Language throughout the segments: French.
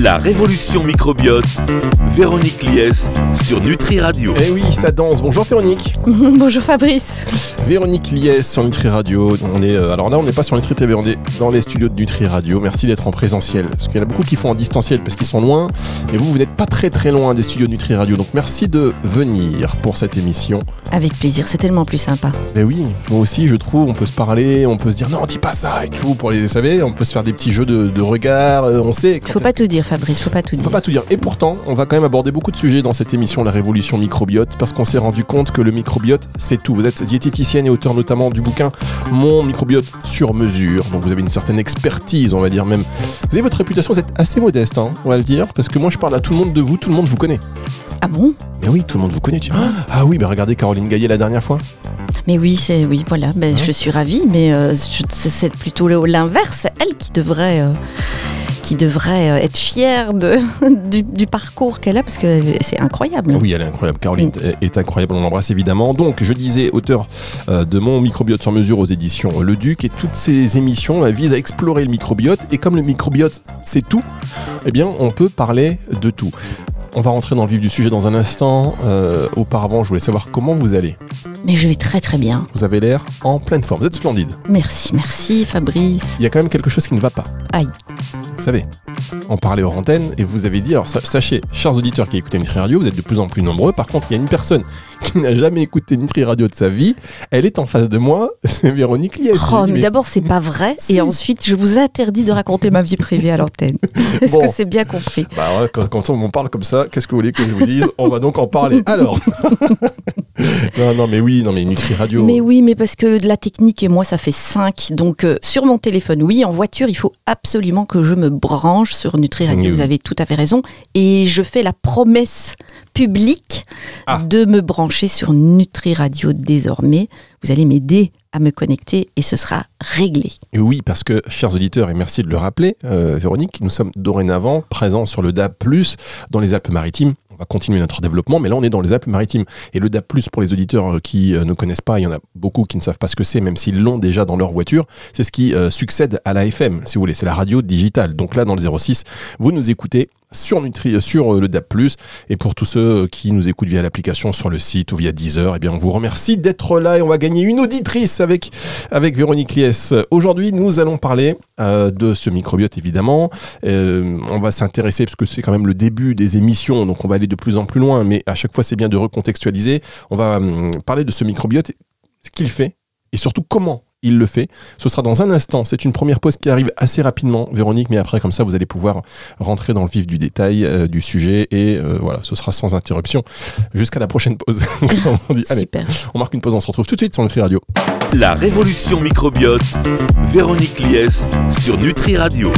La révolution microbiote, Véronique Lies sur Nutri Radio. Eh oui, ça danse. Bonjour Véronique. Bonjour Fabrice. Véronique Lies sur Nutri Radio. On est, euh, alors là, on n'est pas sur Nutri TV, on est dans les studios de Nutri Radio. Merci d'être en présentiel. Parce qu'il y en a beaucoup qui font en distanciel parce qu'ils sont loin. Et vous, vous n'êtes pas très très loin des studios de Nutri Radio. Donc merci de venir pour cette émission. Avec plaisir, c'est tellement plus sympa. Mais oui, moi aussi, je trouve, on peut se parler, on peut se dire non, dis pas ça et tout. Pour les, vous savez, on peut se faire des petits jeux de, de regard. euh, on sait. Faut pas tout dire Fabrice, faut pas tout Faut dire. pas tout dire. Et pourtant, on va quand même aborder beaucoup de sujets dans cette émission La Révolution Microbiote parce qu'on s'est rendu compte que le microbiote, c'est tout. Vous êtes et auteur notamment du bouquin Mon microbiote sur mesure. Donc vous avez une certaine expertise, on va dire même. Vous avez votre réputation, vous êtes assez modeste, hein, on va le dire, parce que moi je parle à tout le monde de vous, tout le monde vous connaît. Ah bon? Mais oui, tout le monde vous connaît. Tu... Ah oui, bah regardez Caroline Gaillet la dernière fois. Mais oui, c'est oui, voilà. Ben, je suis ravie, mais euh, c'est plutôt l'inverse. C'est elle qui devrait. euh, qui devrait euh, être fière de, du, du parcours qu'elle a parce que c'est incroyable. Oui, elle est incroyable. Caroline est- est incroyable. On l'embrasse évidemment. Donc, je disais, auteur euh, de mon microbiote sur mesure aux éditions Le Duc. Et toutes ces émissions visent à explorer le microbiote. Et comme le microbiote, c'est tout, eh bien, on peut parler de tout. On va rentrer dans le vif du sujet dans un instant. Euh, auparavant, je voulais savoir comment vous allez. Mais je vais très très bien. Vous avez l'air en pleine forme. Vous êtes splendide. Merci, merci Fabrice. Il y a quand même quelque chose qui ne va pas. Aïe. Vous savez, on parlait hors antenne et vous avez dit, alors sa- sachez, chers auditeurs qui écoutent Nutri Radio, vous êtes de plus en plus nombreux. Par contre, il y a une personne qui n'a jamais écouté Nutri Radio de sa vie. Elle est en face de moi, c'est Véronique Lies. Oh, mais mais- d'abord, c'est pas vrai. Si. Et ensuite, je vous interdis de raconter ma vie privée à l'antenne. Est-ce Bon. que c'est bien compris? Bah ouais, quand, quand on m'en parle comme ça, qu'est-ce que vous voulez que je vous dise? On va donc en parler. Alors Non, non, mais oui, non, mais Nutri Radio. Mais oui, mais parce que de la technique et moi, ça fait 5. Donc, euh, sur mon téléphone, oui. En voiture, il faut absolument que je me branche sur Nutri Radio. Vous avez tout à fait raison. Et je fais la promesse publique Ah. de me brancher sur Nutri Radio désormais. Vous allez m'aider à me connecter et ce sera réglé. Oui, parce que, chers auditeurs, et merci de le rappeler, euh, Véronique, nous sommes dorénavant présents sur le DAB+, dans les Alpes-Maritimes. On va continuer notre développement, mais là, on est dans les Alpes-Maritimes. Et le DAB+, pour les auditeurs euh, qui euh, ne connaissent pas, il y en a beaucoup qui ne savent pas ce que c'est, même s'ils l'ont déjà dans leur voiture, c'est ce qui euh, succède à la FM, si vous voulez. C'est la radio digitale. Donc là, dans le 06, vous nous écoutez sur, euh, euh, le DAB+. Et pour tous ceux qui nous écoutent via l'application sur le site ou via Deezer, eh bien, on vous remercie d'être là et on va gagner une auditrice avec avec Véronique Lies. Aujourd'hui, nous allons parler euh, de ce microbiote, évidemment. On va s'intéresser, parce que c'est quand même le début des émissions, donc on va aller de plus en plus loin, mais à chaque fois, c'est bien de recontextualiser. On va hum, parler de ce microbiote, ce qu'il fait, et surtout comment il le fait. Ce sera dans un instant. C'est une première pause qui arrive assez rapidement, Véronique, mais après, comme ça, vous allez pouvoir rentrer dans le vif du détail euh, du sujet, et euh, voilà, ce sera sans interruption jusqu'à la prochaine pause. Comme on dit. Allez, Super. on marque une pause, on se retrouve tout de suite sur Nutri Radio. La révolution microbiote, Véronique Lies sur Nutri Radio.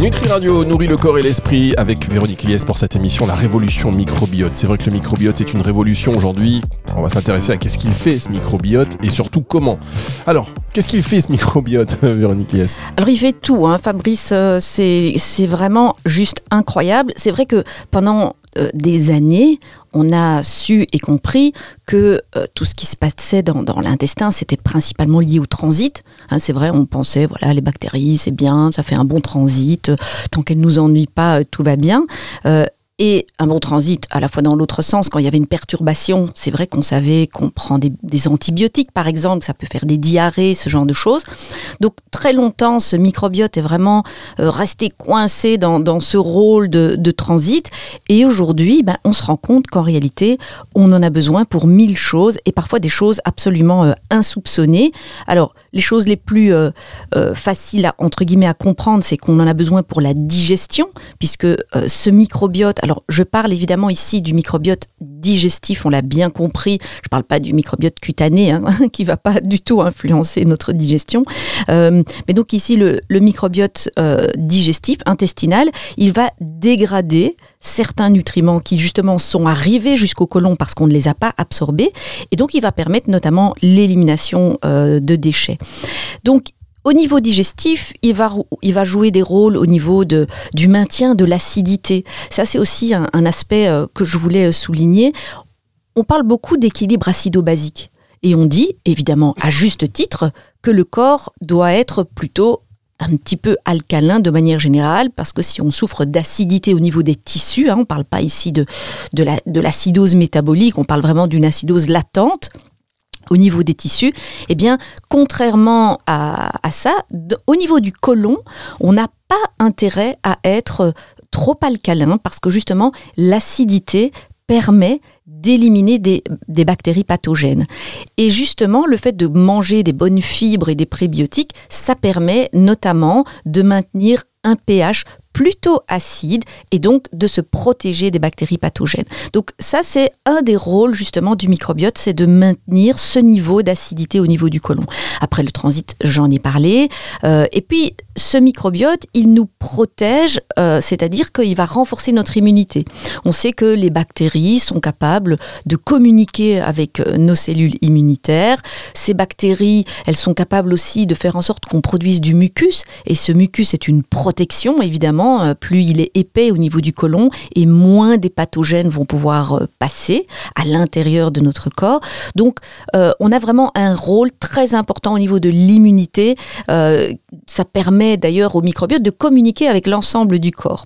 Nutri Radio nourrit le corps et l'esprit avec Véronique Lies pour cette émission La Révolution Microbiote. C'est vrai que le microbiote est une révolution aujourd'hui. On va s'intéresser à qu'est-ce qu'il fait ce microbiote et surtout comment. Alors, qu'est-ce qu'il fait ce microbiote, Véronique Lies Alors il fait tout, hein, Fabrice, euh, c'est c'est vraiment juste incroyable. C'est vrai que pendant euh, des années, on a su et compris que euh, tout ce qui se passait dans, dans l'intestin, c'était principalement lié au transit. Hein, c'est vrai, on pensait, voilà, les bactéries, c'est bien, ça fait un bon transit, tant qu'elles nous ennuient pas, euh, tout va bien. Euh, et un bon transit à la fois dans l'autre sens, quand il y avait une perturbation, c'est vrai qu'on savait qu'on prend des, antibiotiques par exemple, ça peut faire des diarrhées, ce genre de choses. Donc très longtemps, ce microbiote est vraiment euh, resté coincé dans, dans ce rôle de, transit. Et aujourd'hui, ben, on se rend compte qu'en réalité, on en a besoin pour mille choses et parfois des choses absolument insoupçonnées. Alors, les choses les plus euh, euh, faciles à, comprendre, c'est qu'on en a besoin pour la digestion, puisque euh, ce microbiote, alors je parle évidemment ici du microbiote digestif, on l'a bien compris, je parle pas du microbiote cutané, hein, qui va pas du tout influencer notre digestion, mais donc ici le, microbiote digestif, intestinal, il va dégrader certains nutriments qui justement sont arrivés jusqu'au côlon parce qu'on ne les a pas absorbés, et donc il va permettre notamment l'élimination euh, de déchets. Donc au niveau digestif, il va, il va jouer des rôles au niveau du maintien de l'acidité. Ça, c'est aussi un, un aspect euh, que je voulais euh, souligner. On parle beaucoup d'équilibre acido-basique. Et on dit, évidemment, à juste titre, que le corps doit être plutôt un petit peu alcalin de manière générale, parce que si on souffre d'acidité au niveau des tissus, hein, on ne parle pas ici de, l'acidose métabolique, on parle vraiment d'une acidose latente, au niveau des tissus, eh bien, contrairement à, à ça, au niveau du côlon, on n'a pas intérêt à être trop alcalin parce que justement, l'acidité permet d'éliminer des, bactéries pathogènes. Et justement, le fait de manger des bonnes fibres et des prébiotiques, ça permet notamment de maintenir un pH plutôt acide et donc de se protéger des bactéries pathogènes. Donc ça, c'est un des rôles justement du microbiote, c'est de maintenir ce niveau d'acidité au niveau du côlon. Après le transit, j'en ai parlé. Euh, et puis, ce microbiote, il nous protège, euh, c'est-à-dire qu'il va renforcer notre immunité. On sait que les bactéries sont capables de communiquer avec euh, nos cellules immunitaires. Ces bactéries, elles sont capables aussi de faire en sorte qu'on produise du mucus. Et ce mucus est une protection, évidemment euh, plus il est épais au niveau du côlon et moins des pathogènes vont pouvoir euh, passer à l'intérieur de notre corps. Donc, euh, on a vraiment un rôle très important au niveau de l'immunité. ça permet d'ailleurs au microbiote de communiquer avec l'ensemble du corps.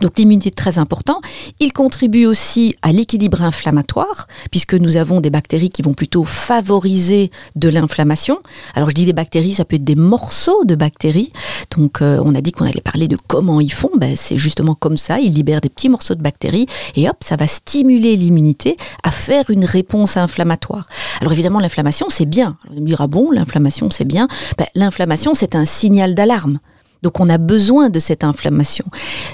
Donc l'immunité est très important. Il contribue aussi à l'équilibre inflammatoire, puisque nous avons des bactéries qui vont plutôt favoriser de l'inflammation. Alors je dis des bactéries, ça peut être des morceaux de bactéries. Donc euh, on a dit qu'on allait parler de comment ils font. Ben, c'est justement comme ça, ils libèrent des petits morceaux de bactéries et hop, ça va stimuler l'immunité à faire une réponse inflammatoire. Alors évidemment, l'inflammation, c'est bien. On ah bon, l'inflammation, c'est bien. Ben, l'inflammation, c'est un signal d'alarme. Donc on a besoin de cette inflammation.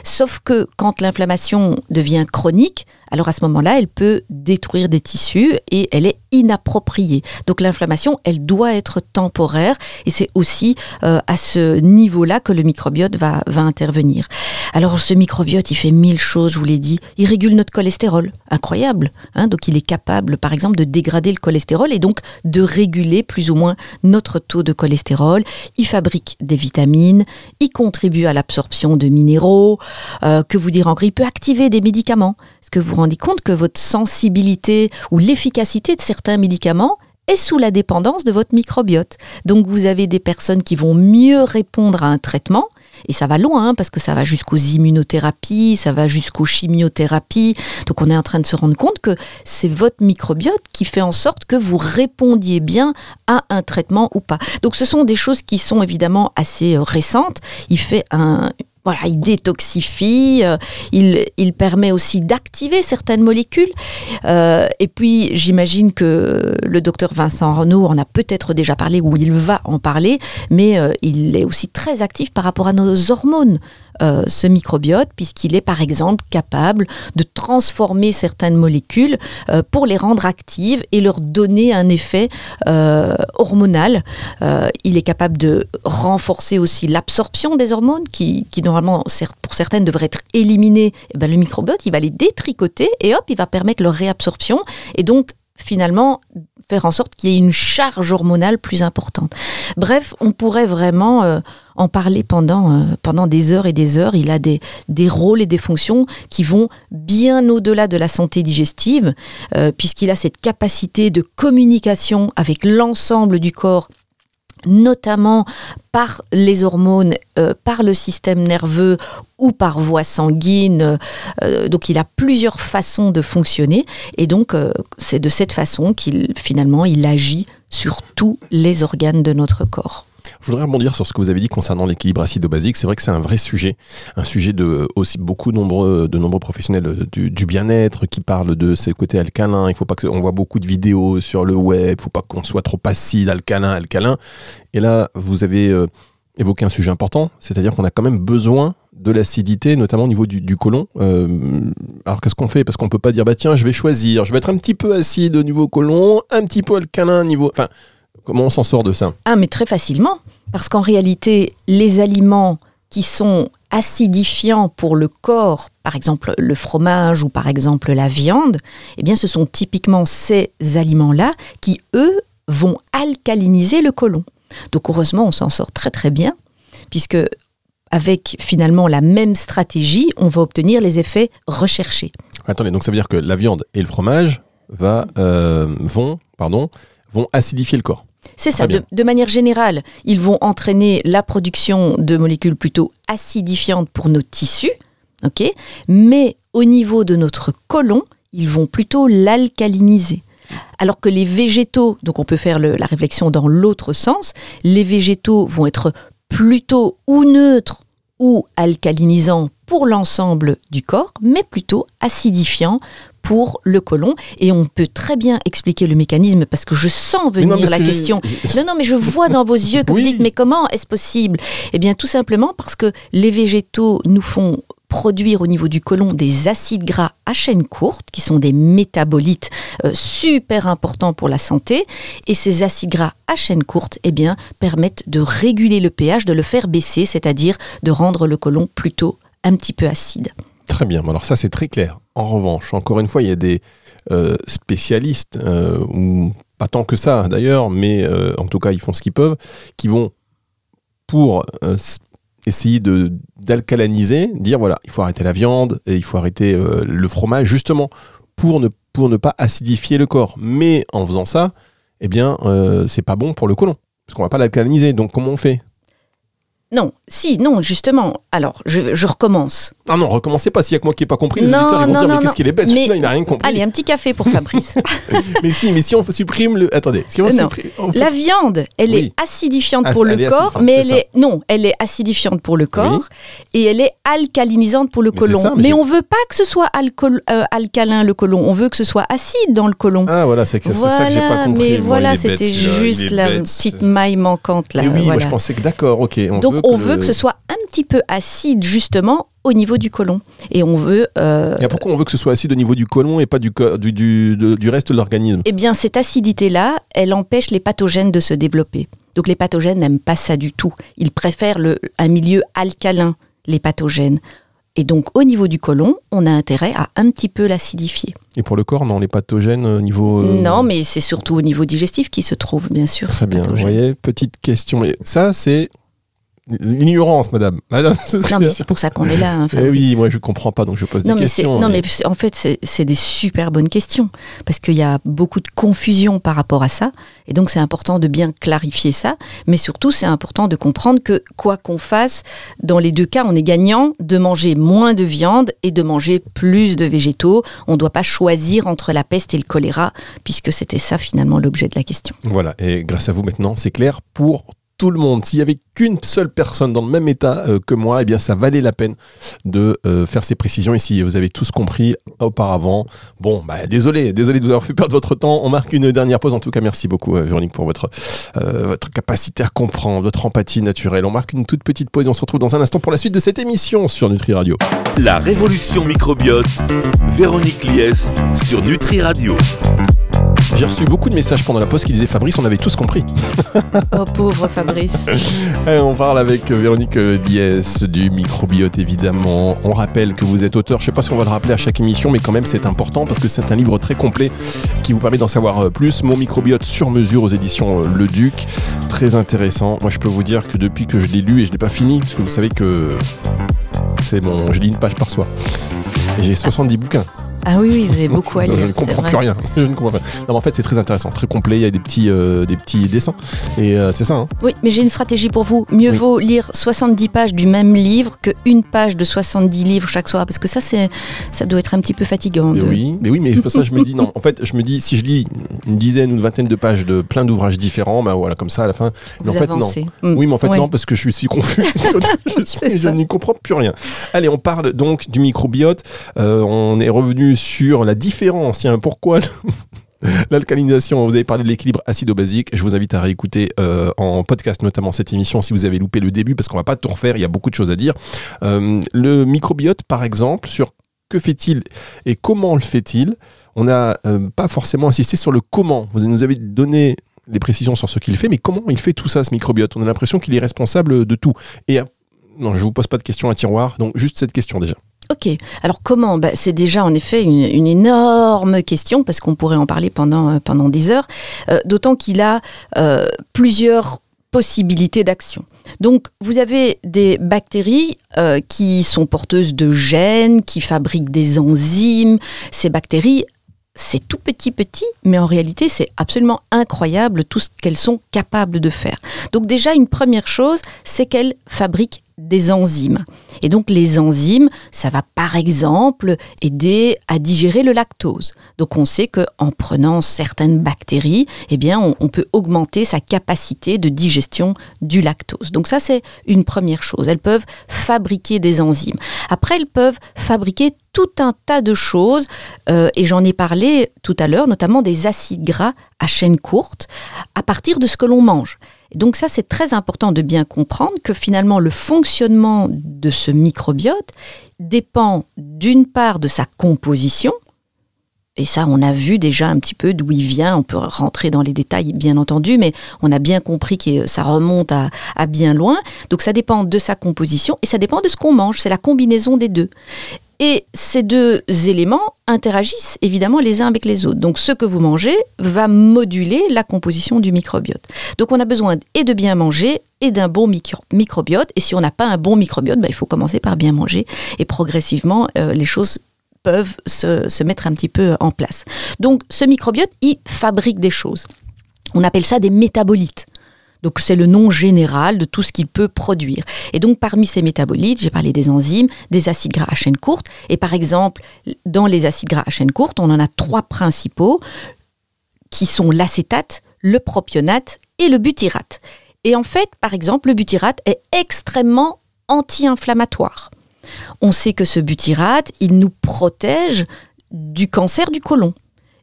Sauf que quand l'inflammation devient chronique, alors à ce moment-là, elle peut détruire des tissus et elle est inappropriée. Donc l'inflammation, elle doit être temporaire et c'est aussi euh, à ce niveau-là que le microbiote va, intervenir. Alors ce microbiote, il fait mille choses, je vous l'ai dit. Il régule notre cholestérol, incroyable. Hein. donc il est capable, par exemple, de dégrader le cholestérol et donc de réguler plus ou moins notre taux de cholestérol. Il fabrique des vitamines, il contribue à l'absorption de minéraux. Euh, que vous dire encore Il peut activer des médicaments. Est-ce que vous vous rendez compte que votre sensibilité ou l'efficacité de certains médicaments est sous la dépendance de votre microbiote. Donc vous avez des personnes qui vont mieux répondre à un traitement et ça va loin, hein, parce que ça va jusqu'aux immunothérapies, ça va jusqu'aux chimiothérapies. Donc on est en train de se rendre compte que c'est votre microbiote qui fait en sorte que vous répondiez bien à un traitement ou pas. Donc ce sont des choses qui sont évidemment assez euh, récentes. Il fait un, voilà, il détoxifie, euh, il, il, permet aussi d'activer certaines molécules. Euh, et puis, j'imagine que le docteur Vincent Renaud en a peut-être déjà parlé ou il va en parler, mais euh, il est aussi très actif par rapport à nos hormones. Euh, ce microbiote, puisqu'il est par exemple capable de transformer certaines molécules euh, pour les rendre actives et leur donner un effet euh, hormonal. il est capable de renforcer aussi l'absorption des hormones, qui, normalement, pour certaines, devraient être éliminées. Eh ben, le microbiote, il va les détricoter et hop, il va permettre leur réabsorption et donc finalement en sorte qu'il y ait une charge hormonale plus importante. Bref, on pourrait vraiment euh, en parler pendant, euh, pendant des heures et des heures. Il a des, des rôles et des fonctions qui vont bien au-delà de la santé digestive, euh, puisqu'il a cette capacité de communication avec l'ensemble du corps notamment par les hormones, euh, par le système nerveux ou par voie sanguine. Euh, donc il a plusieurs façons de fonctionner et donc euh, c'est de cette façon qu'il finalement il agit sur tous les organes de notre corps. Je voudrais rebondir sur ce que vous avez dit concernant l'équilibre acido-basique. C'est vrai que c'est un vrai sujet, un sujet de aussi beaucoup nombreux, de nombreux professionnels euh, du, bien-être qui parlent de ces côtés alcalins. Il faut pas que on voit beaucoup de vidéos sur le web. Il faut pas qu'on soit trop acide, alcalin, alcalin. Et là, vous avez euh, évoqué un sujet important, c'est-à-dire qu'on a quand même besoin de l'acidité, notamment au niveau du, du côlon. Euh, alors qu'est-ce qu'on fait? Parce qu'on peut pas dire bah tiens, je vais choisir, je vais être un petit peu acide au niveau côlon, un petit peu alcalin au niveau. Enfin, comment on s'en sort de ça? Ah, mais très facilement. Parce qu'en réalité, les aliments qui sont acidifiants pour le corps, par exemple le fromage ou par exemple la viande, eh bien ce sont typiquement ces aliments-là qui, eux, vont alcaliniser le côlon. Donc heureusement, on s'en sort très très bien, puisque avec finalement la même stratégie, on va obtenir les effets recherchés. Attendez, donc ça veut dire que la viande et le fromage euh, vont, pardon, vont acidifier le corps C'est ça, de, de manière générale, ils vont entraîner la production de molécules plutôt acidifiantes pour nos tissus, ok mais au niveau de notre côlon, ils vont plutôt l'alcaliniser. Alors que les végétaux, donc on peut faire le- la réflexion dans l'autre sens, les végétaux vont être plutôt ou neutres ou alcalinisants pour l'ensemble du corps, mais plutôt acidifiants pour le côlon. Et on peut très bien expliquer le mécanisme parce que je sens non, venir la que question. Non, non, mais je vois dans vos yeux que Oui. vous dites, mais comment est-ce possible? Eh bien, tout simplement parce que les végétaux nous font produire au niveau du côlon des acides gras à chaîne courte, qui sont des métabolites euh, super importants pour la santé. Et ces acides gras à chaîne courte, eh bien, permettent de réguler le pH, de le faire baisser, c'est-à-dire de rendre le côlon plutôt un petit peu acide. Très bien, alors ça c'est très clair. En revanche, encore une fois, il y a des euh, spécialistes, euh, ou pas tant que ça d'ailleurs, mais euh, en tout cas ils font ce qu'ils peuvent, qui vont pour essayer de d'alcalaniser, dire voilà, il faut arrêter la viande et il faut arrêter le fromage, justement pour ne, pas acidifier le corps. Mais en faisant ça, eh bien, c'est pas bon pour le côlon, parce qu'on va pas l'alcalaniser. Donc comment on fait? Non, si, non, justement. Alors, je, je recommence. Ah non, recommencez pas, s'il y a que moi qui n'ai pas compris, les Non, auditeurs ils vont non, dire non, mais qu'est-ce qu'il est bête, Mais- celui-là il n'a rien compris. Allez, un petit café pour Fabrice. mais si, mais si on supprime le. Attendez, si on Non. supprime. on La viande, elle Oui. est acidifiante Ah, pour le corps, mais elle ça. est non, elle est acidifiante pour le corps et elle est alcalinisante pour le Mais côlon. ça, mais mais on veut pas que ce soit alcool- euh, alcalin le côlon, on veut que ce soit acide dans le côlon. Ah voilà, c'est c'est ça que j'ai pas compris. mais voilà, c'était juste la petite maille manquante là. Oui, moi voilà. je pensais que d'accord, ok. On veut que veut le- que ce soit un petit peu acide justement au niveau du côlon et on veut euh, Et pourquoi on veut que ce soit acide au niveau du côlon et pas du, du, du, du reste de l'organisme? Eh bien, cette acidité-là, elle empêche les pathogènes de se développer. Donc, les pathogènes n'aiment pas ça du tout. Ils préfèrent le, un milieu alcalin, les pathogènes. Et donc, au niveau du côlon, on a intérêt à un petit peu l'acidifier. Et pour le corps, non, les pathogènes au niveau. euh, Non, mais c'est surtout au niveau digestif qui se trouve, bien sûr. Très bien, vous voyez, petite question. Et ça, c'est l'ignorance, madame. Madame, Non, mais c'est pour ça qu'on est là. hein, Eh oui, moi je comprends pas, donc je pose Non des mais, questions. non, mais en fait, c'est des super bonnes questions. Parce qu'il y a beaucoup de confusion par rapport à ça. Et donc, c'est important de bien clarifier ça. Mais surtout, c'est important de comprendre que, quoi qu'on fasse, dans les deux cas, on est gagnant de manger moins de viande et de manger plus de végétaux. On ne doit pas choisir entre la peste et le choléra, puisque c'était ça, finalement, l'objet de la question. Voilà, et grâce à vous maintenant, c'est clair pour le monde. S'il y avait qu'une seule personne dans le même état euh, que moi, eh bien ça valait la peine de euh, faire ces précisions. Si vous avez tous compris auparavant, bon, bah, désolé, désolé de vous avoir fait perdre votre temps. On marque une dernière pause. En tout cas, merci beaucoup, euh, Véronique, pour votre, votre capacité à comprendre, votre empathie naturelle. On marque une toute petite pause et on se retrouve dans un instant pour la suite de cette émission sur Nutri Radio. La révolution microbiote, Véronique Lies sur Nutri Radio. J'ai reçu beaucoup de messages pendant la pause qui disaient Fabrice, on avait tous compris. Oh, pauvre Fabrice. Et on parle avec euh, Véronique euh, Diès du microbiote évidemment. On rappelle que vous êtes auteur, je sais pas si on va le rappeler à chaque émission, mais quand même c'est important parce que c'est un livre très complet qui vous permet d'en savoir euh, plus. Mon microbiote sur mesure aux éditions Le Duc, très intéressant. Moi je peux vous dire que depuis que je l'ai lu et je l'ai pas fini, parce que vous savez que c'est bon, je lis une page par soir. J'ai 70 bouquins. Ah oui, oui, vous avez beaucoup à lire. je ne comprends plus rien. Je ne comprends pas. Non, mais en fait, c'est très intéressant, très complet. Il y a des petits, euh, des petits dessins. Et euh, c'est ça. hein. Oui, mais j'ai une stratégie pour vous. Mieux Oui. vaut lire 70 pages du même livre que une page de 70 livres chaque soir, parce que ça, c'est, ça doit être un petit peu fatigant. Mais de- oui, mais oui, mais pour ça je me dis non. En fait, je me dis si je lis une dizaine ou une vingtaine de pages de plein d'ouvrages différents, bah voilà, comme ça à la fin. Mais Vous en fait, non. avancez. Mm. Oui, mais en fait Ouais. non, parce que je suis confus. je je n'y comprends plus rien. Allez, on parle donc du microbiote. Euh, on est revenu sur la différence. Pourquoi L'alcalinisation, vous avez parlé de l'équilibre acido-basique. Je vous invite à réécouter euh, en podcast notamment cette émission si vous avez loupé le début parce qu'on va pas tout refaire, il y a beaucoup de choses à dire. Euh, le microbiote, par exemple, sur que fait-il et comment le fait-il? On n'a euh, pas forcément insisté sur le comment. Vous nous avez donné les précisions sur ce qu'il fait, mais comment il fait tout ça, ce microbiote? On a l'impression qu'il est responsable de tout. Et non, je vous pose pas de questions à tiroir, donc juste cette question déjà. Ok. Alors comment? Bah, C'est déjà en effet une, énorme question parce qu'on pourrait en parler pendant, euh, pendant des heures. Euh, D'autant qu'il a euh, plusieurs possibilités d'action. Donc vous avez des bactéries qui sont porteuses de gènes, qui fabriquent des enzymes. Ces bactéries c'est tout petit petit, mais en réalité c'est absolument incroyable tout ce qu'elles sont capables de faire. Donc déjà une première chose, c'est qu'elles fabriquent des enzymes. Et donc les enzymes, ça va par exemple aider à digérer le lactose. Donc on sait qu'en prenant certaines bactéries, eh bien on, peut augmenter sa capacité de digestion du lactose. Donc ça c'est une première chose. Elles peuvent fabriquer des enzymes. Après elles peuvent fabriquer tout un tas de choses, euh, et j'en ai parlé tout à l'heure, notamment des acides gras à chaîne courte, à partir de ce que l'on mange. Donc ça, c'est très important de bien comprendre que finalement, le fonctionnement de ce microbiote dépend d'une part de sa composition, et ça, on a vu déjà un petit peu d'où il vient. On peut rentrer dans les détails, bien entendu, mais on a bien compris que ça remonte à, à bien loin. Donc ça dépend de sa composition et ça dépend de ce qu'on mange. C'est la combinaison des deux. Et ces deux éléments interagissent évidemment les uns avec les autres. Donc ce que vous mangez va moduler la composition du microbiote. Donc on a besoin et de bien manger et d'un bon micro microbiote. Et si on n'a pas un bon microbiote, bah, il faut commencer par bien manger. Et progressivement, euh, les choses peuvent se, se mettre un petit peu en place. Donc ce microbiote, il fabrique des choses. On appelle ça des métabolites. Donc c'est le nom général de tout ce qu'il peut produire. Et donc parmi ces métabolites, j'ai parlé des enzymes, des acides gras à chaîne courte. Et par exemple, dans les acides gras à chaîne courte, on en a trois principaux qui sont l'acétate, le propionate et le butyrate. Et en fait, par exemple, le butyrate est extrêmement anti-inflammatoire. On sait que ce butyrate, il nous protège du cancer du côlon.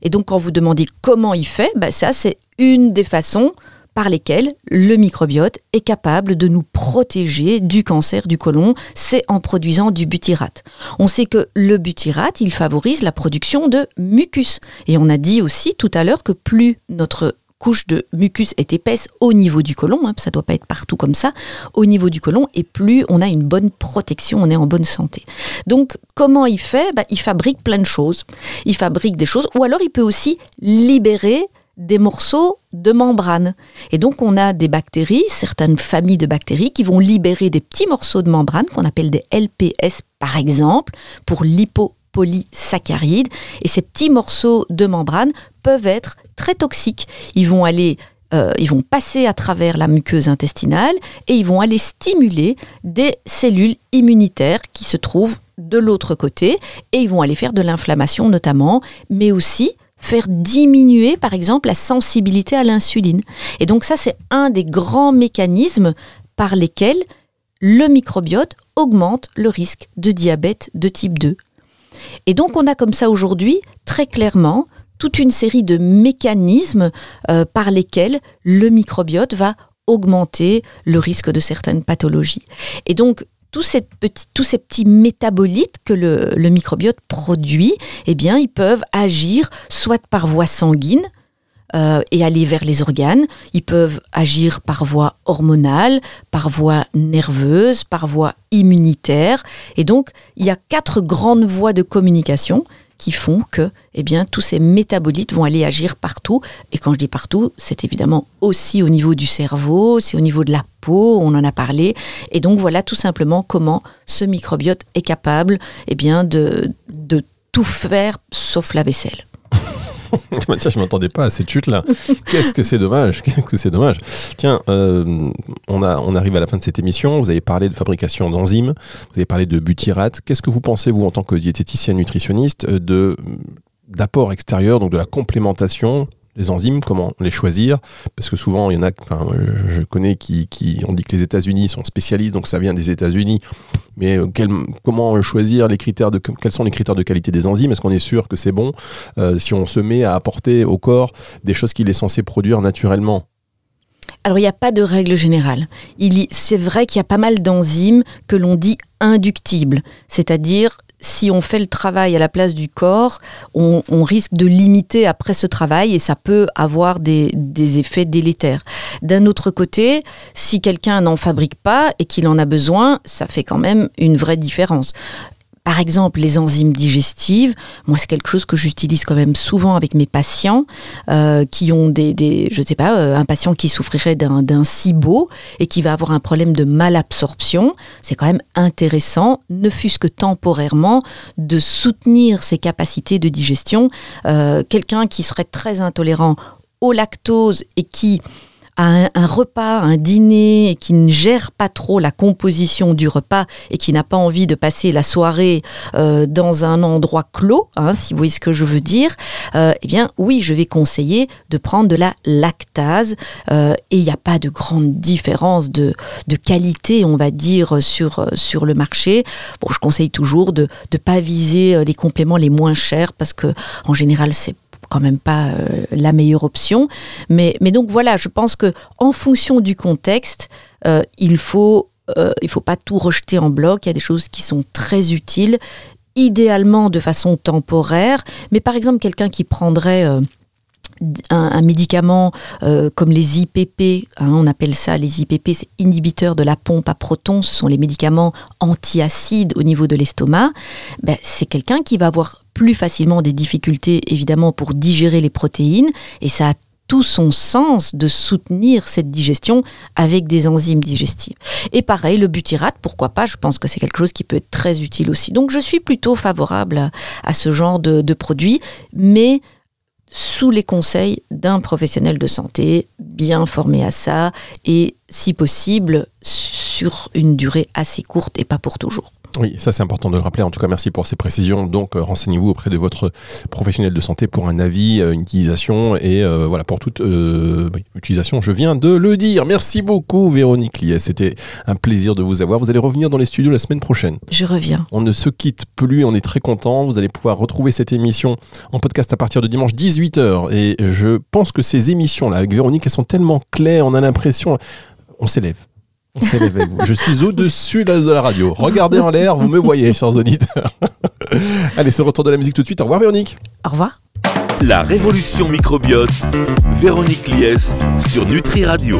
Et donc, quand vous demandez comment il fait, bah ça, c'est une des façons par lesquelles le microbiote est capable de nous protéger du cancer du côlon, c'est en produisant du butyrate. On sait que le butyrate, il favorise la production de mucus. Et on a dit aussi tout à l'heure que plus notre couche de mucus est épaisse au niveau du côlon, hein, ça ne doit pas être partout comme ça, au niveau du côlon, et plus on a une bonne protection, on est en bonne santé. Donc comment il fait? Bah, Il fabrique plein de choses. Il fabrique des choses, ou alors il peut aussi libérer des morceaux de membrane. Et donc on a des bactéries, certaines familles de bactéries qui vont libérer des petits morceaux de membrane qu'on appelle des LPS par exemple pour l'hypopolysaccharides. Et ces petits morceaux de membrane peuvent être très toxiques. Ils vont aller euh, ils vont passer à travers la muqueuse intestinale et ils vont aller stimuler des cellules immunitaires qui se trouvent de l'autre côté et ils vont aller faire de l'inflammation notamment, mais aussi faire diminuer, par exemple, la sensibilité à l'insuline. Et donc ça, c'est un des grands mécanismes par lesquels le microbiote augmente le risque de diabète de type 2. Et donc on a comme ça aujourd'hui, très clairement, toute une série de mécanismes euh, par lesquels le microbiote va augmenter le risque de certaines pathologies. Et donc tous ces, petits, métabolites que le, microbiote produit, eh ils peuvent agir soit par voie sanguine euh, et aller vers les organes, ils peuvent agir par voie hormonale, par voie nerveuse, par voie immunitaire. Et donc, il y a quatre grandes voies de communication qui font que eh bien, tous ces métabolites vont aller agir partout. Et quand je dis partout, c'est évidemment aussi au niveau du cerveau, c'est au niveau de la peau, on en a parlé. Et donc voilà tout simplement comment ce microbiote est capable eh bien, de, de tout faire sauf la vaisselle. Tiens, je m'attendais pas à cette chute-là. Qu'est-ce que c'est dommage Qu'est-ce que c'est dommage? Tiens, euh, on, a, on arrive à la fin de cette émission. Vous avez parlé de fabrication d'enzymes. Vous avez parlé de butyrate. Qu'est-ce que vous pensez, vous, en tant que diététicien nutritionniste, de d'apport extérieur, donc de la complémentation enzymes, comment les choisir Parce que souvent, il y en a, enfin, je connais qui, qui dit que les États-Unis sont spécialistes, donc ça vient des États-Unis. Mais euh, comment choisir les critères de quels sont les critères de qualité des enzymes? Est-ce qu'on est sûr que c'est bon? Euh, si on se met à apporter au corps des choses qu'il est censé produire naturellement alors, il n'y a pas de règle générale. C'est vrai qu'il y a pas mal d'enzymes que l'on dit inductibles, c'est-à-dire si on fait le travail à la place du corps, on, risque de limiter après ce travail et ça peut avoir des, effets délétères. D'un autre côté, si quelqu'un n'en fabrique pas et qu'il en a besoin, ça fait quand même une vraie différence. Par exemple, les enzymes digestives, moi c'est quelque chose que j'utilise quand même souvent avec mes patients euh, qui ont des, je sais pas, euh, un patient qui souffrirait d'un, d'un SIBO et qui va avoir un problème de malabsorption. C'est quand même intéressant, ne fût-ce que temporairement, de soutenir ses capacités de digestion. Euh, quelqu'un qui serait très intolérant au lactose et qui un, repas, un dîner, et qui ne gère pas trop la composition du repas et qui n'a pas envie de passer la soirée euh, dans un endroit clos, hein, si vous voyez ce que je veux dire, euh, eh bien oui, je vais conseiller de prendre de la lactase euh, et il n'y a pas de grande différence de, qualité, on va dire, sur, sur le marché. Bon, je conseille toujours de ne pas viser les compléments les moins chers parce que en général, c'est quand même pas euh, la meilleure option. Mais, mais donc voilà, je pense que en fonction du contexte, euh, il faut euh, faut pas tout rejeter en bloc. Il y a des choses qui sont très utiles, idéalement de façon temporaire. Mais par exemple, quelqu'un qui prendrait un, médicament euh, comme les IPP, hein, on appelle ça les IPP, c'est inhibiteurs de la pompe à protons, ce sont les médicaments antiacides au niveau de l'estomac, ben, c'est quelqu'un qui va avoir plus facilement des difficultés évidemment pour digérer les protéines et ça a tout son sens de soutenir cette digestion avec des enzymes digestives. Et pareil, le butyrate, pourquoi pas, je pense que c'est quelque chose qui peut être très utile aussi. Donc je suis plutôt favorable à, ce genre de, de produits, mais sous les conseils d'un professionnel de santé bien formé à ça et si possible sur une durée assez courte et pas pour toujours. Oui, ça c'est important de le rappeler. En tout cas, merci pour ces précisions. Donc, euh, renseignez-vous auprès de votre professionnel de santé pour un avis, euh, une utilisation et euh, voilà pour toute utilisation. Je viens de le dire. Merci beaucoup, Véronique Lies. C'était un plaisir de vous avoir. Vous allez revenir dans les studios la semaine prochaine. Je reviens. On ne se quitte plus. On est très content. Vous allez pouvoir retrouver cette émission en podcast à partir de dimanche 18h. Et je pense que ces émissions là avec Véronique, elles sont tellement claires. On a l'impression, on s'élève. Je suis au-dessus de la radio. Regardez en l'air, vous me voyez, chers auditeurs. Allez, c'est le retour de la musique tout de suite. Au revoir, Véronique. Au revoir. La révolution microbiote, Véronique Lies sur Nutri Radio.